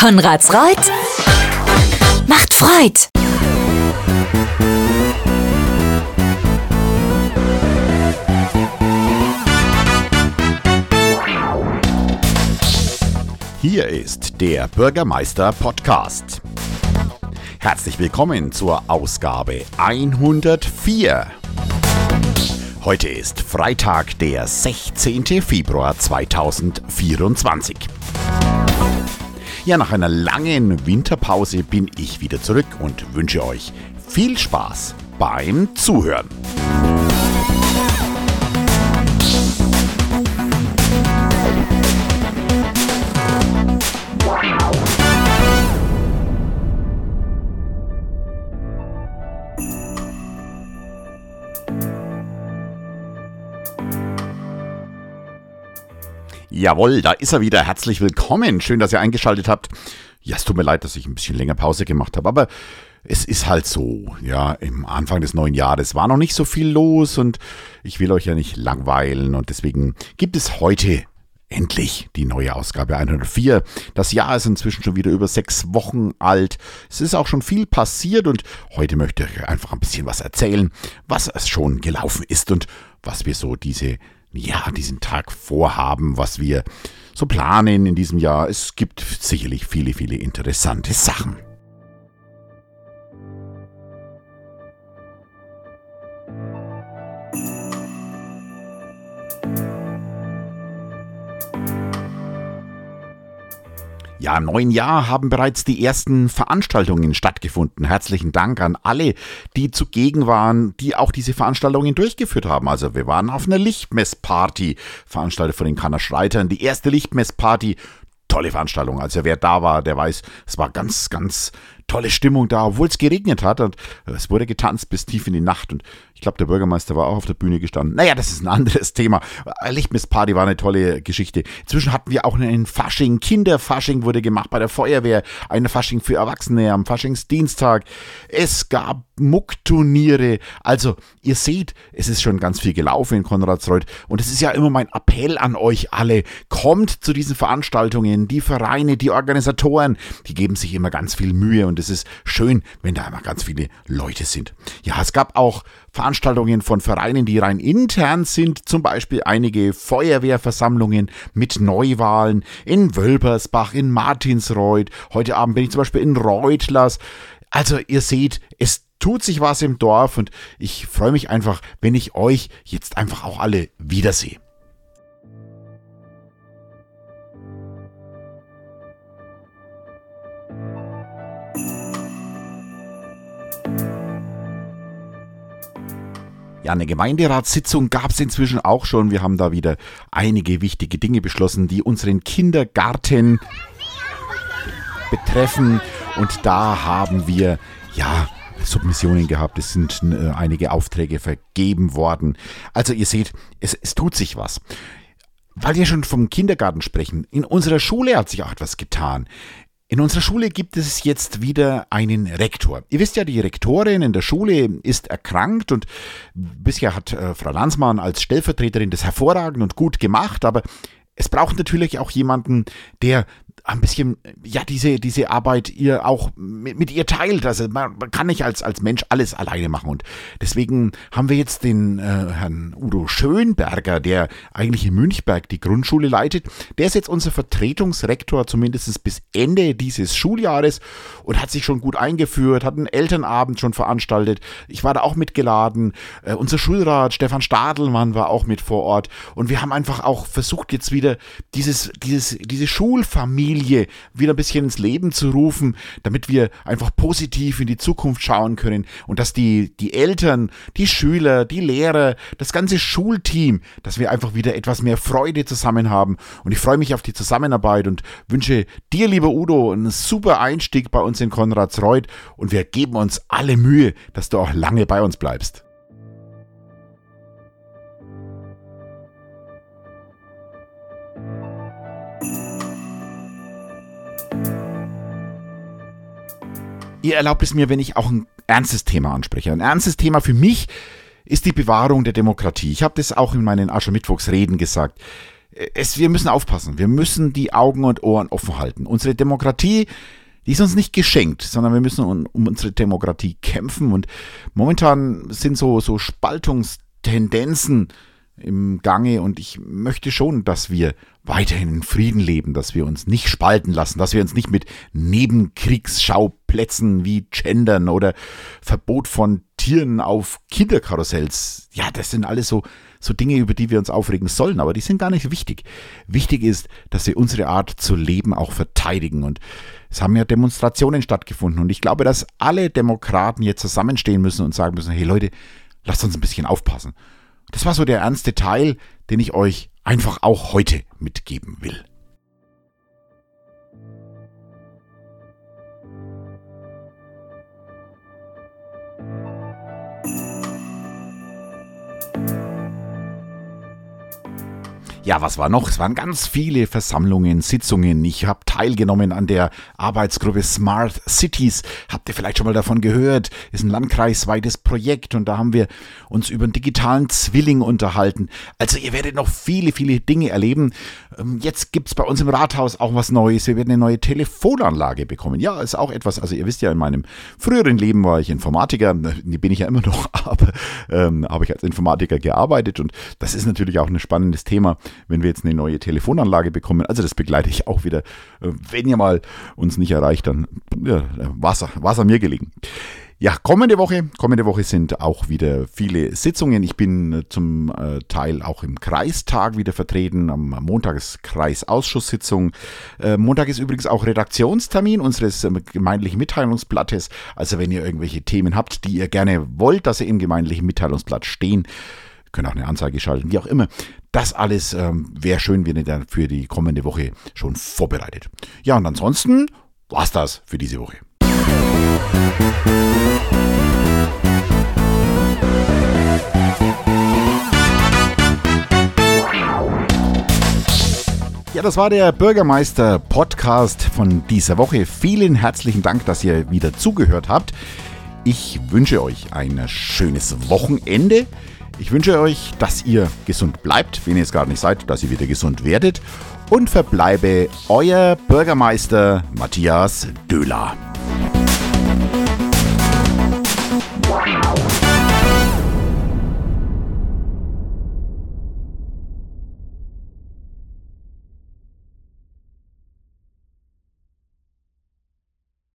Konrads Reut macht Freud. Hier ist der Bürgermeister Podcast. Herzlich willkommen zur Ausgabe 104. Heute ist Freitag, der 16. Februar 2024. Ja, nach einer langen Winterpause bin ich wieder zurück und wünsche euch viel Spaß beim Zuhören. Jawohl, da ist er wieder. Herzlich willkommen. Schön, dass ihr eingeschaltet habt. Ja, es tut mir leid, dass ich ein bisschen länger Pause gemacht habe, aber es ist halt so, ja, im Anfang des neuen Jahres war noch nicht so viel los und ich will euch ja nicht langweilen und deswegen gibt es heute endlich die neue Ausgabe 104. Das Jahr ist inzwischen schon wieder über sechs Wochen alt. Es ist auch schon viel passiert und heute möchte ich einfach ein bisschen was erzählen, was es schon gelaufen ist und was wir so diese ja, diesen Tag vorhaben, was wir so planen in diesem Jahr. Es gibt sicherlich viele, viele interessante Sachen. Ja, im neuen Jahr haben bereits die ersten Veranstaltungen stattgefunden. Herzlichen Dank an alle, die zugegen waren, die auch diese Veranstaltungen durchgeführt haben. Also wir waren auf einer Lichtmessparty, veranstaltet von den Kanner Schreitern. Die erste Lichtmessparty tolle Veranstaltung. Also wer da war, der weiß, es war ganz, ganz tolle Stimmung da, obwohl es geregnet hat und es wurde getanzt bis tief in die Nacht und ich glaube, der Bürgermeister war auch auf der Bühne gestanden. Naja, das ist ein anderes Thema. Lichtmessparty war eine tolle Geschichte. Inzwischen hatten wir auch einen Fasching, Kinderfasching wurde gemacht bei der Feuerwehr, ein Fasching für Erwachsene am Faschingsdienstag. Es gab Muckturniere. Also, ihr seht, es ist schon ganz viel gelaufen in Konradsreuth und es ist ja immer mein Appell an euch alle. Kommt zu diesen Veranstaltungen, die Vereine, die Organisatoren, die geben sich immer ganz viel Mühe und es ist schön, wenn da immer ganz viele Leute sind. Ja, es gab auch Veranstaltungen von Vereinen, die rein intern sind, zum Beispiel einige Feuerwehrversammlungen mit Neuwahlen in Wölbersbach, in Martinsreuth. Heute Abend bin ich zum Beispiel in Reutlers. Also ihr seht, es tut sich was im Dorf und ich freue mich einfach, wenn ich euch jetzt einfach auch alle wiedersehe. Ja, eine Gemeinderatssitzung gab es inzwischen auch schon. Wir haben da wieder einige wichtige Dinge beschlossen, die unseren Kindergarten betreffen. Und da haben wir, ja, Submissionen gehabt. Es sind äh, einige Aufträge vergeben worden. Also ihr seht, es, es tut sich was. Weil wir schon vom Kindergarten sprechen, in unserer Schule hat sich auch etwas getan. In unserer Schule gibt es jetzt wieder einen Rektor. Ihr wisst ja, die Rektorin in der Schule ist erkrankt und bisher hat äh, Frau Landsmann als Stellvertreterin das hervorragend und gut gemacht, aber es braucht natürlich auch jemanden, der ein bisschen, ja, diese, diese Arbeit ihr auch mit, mit ihr teilt. Also man, man, kann nicht als, als Mensch alles alleine machen. Und deswegen haben wir jetzt den äh, Herrn Udo Schönberger, der eigentlich in Münchberg die Grundschule leitet. Der ist jetzt unser Vertretungsrektor, zumindest bis Ende dieses Schuljahres und hat sich schon gut eingeführt, hat einen Elternabend schon veranstaltet. Ich war da auch mitgeladen. Äh, unser Schulrat Stefan Stadelmann war auch mit vor Ort. Und wir haben einfach auch versucht, jetzt wieder dieses, dieses, diese Schulfamilie Familie wieder ein bisschen ins Leben zu rufen, damit wir einfach positiv in die Zukunft schauen können und dass die, die Eltern, die Schüler, die Lehrer, das ganze Schulteam, dass wir einfach wieder etwas mehr Freude zusammen haben. Und ich freue mich auf die Zusammenarbeit und wünsche dir, lieber Udo, einen super Einstieg bei uns in Konradsreuth und wir geben uns alle Mühe, dass du auch lange bei uns bleibst. Ihr erlaubt es mir, wenn ich auch ein ernstes Thema anspreche. Ein ernstes Thema für mich ist die Bewahrung der Demokratie. Ich habe das auch in meinen Aschermittwochsreden gesagt. es, wir müssen aufpassen. Wir müssen die Augen und Ohren offen halten. Unsere Demokratie, die ist uns nicht geschenkt, sondern wir müssen um, unsere Demokratie kämpfen. Und momentan sind so, so Spaltungstendenzen im Gange und ich möchte schon, dass wir weiterhin in Frieden leben, dass wir uns nicht spalten lassen, dass wir uns nicht mit Nebenkriegsschauplätzen wie Gendern oder Verbot von Tieren auf Kinderkarussells. Ja, das sind alles so, so Dinge, über die wir uns aufregen sollen, aber die sind gar nicht wichtig. Wichtig ist, dass wir unsere Art zu leben auch verteidigen und es haben ja Demonstrationen stattgefunden und ich glaube, dass alle Demokraten jetzt zusammenstehen müssen und sagen müssen, hey Leute, lasst uns ein bisschen aufpassen. Das war so der ernste Teil, den ich euch einfach auch heute mitgeben will. Ja, was war noch? Es waren ganz viele Versammlungen, Sitzungen. Ich habe teilgenommen an der Arbeitsgruppe Smart Cities. Habt ihr vielleicht schon mal davon gehört? Ist ein landkreisweites Projekt und da haben wir uns über einen digitalen Zwilling unterhalten. Also ihr werdet noch viele, viele Dinge erleben. Ähm, jetzt gibt's bei uns im Rathaus auch was Neues. Wir werden eine neue Telefonanlage bekommen. Ja, ist auch etwas. Also ihr wisst ja, in meinem früheren Leben war ich Informatiker. Bin ich ja immer noch, aber ähm, habe ich als Informatiker gearbeitet und das ist natürlich auch ein spannendes Thema wenn wir jetzt eine neue Telefonanlage bekommen. Also das begleite ich auch wieder. Äh, wenn ihr mal uns nicht erreicht, dann ja, Wasser, Wasser mir gelegen. Ja, kommende Woche, kommende Woche sind auch wieder viele Sitzungen. Ich bin äh, zum äh, Teil auch im Kreistag wieder vertreten. Am Montag ist Kreisausschusssitzung. Montag ist übrigens auch Redaktionstermin unseres ähm, gemeindlichen Mitteilungsblattes. Also wenn ihr irgendwelche Themen habt, die ihr gerne wollt, dass sie im gemeindlichen Mitteilungsblatt stehen, können auch eine Anzeige schalten, wie auch immer. Das alles ähm, wäre schön, wenn ihr dann für die kommende Woche schon vorbereitet. Ja, und ansonsten war's das für diese Woche. Ja, das war der Bürgermeister-Podcast von dieser Woche. Vielen herzlichen Dank, dass ihr wieder zugehört habt. Ich wünsche euch ein schönes Wochenende. Ich wünsche euch, dass ihr gesund bleibt, wenn ihr es gerade nicht seid, dass ihr wieder gesund werdet und verbleibe euer Bürgermeister Matthias Döhler.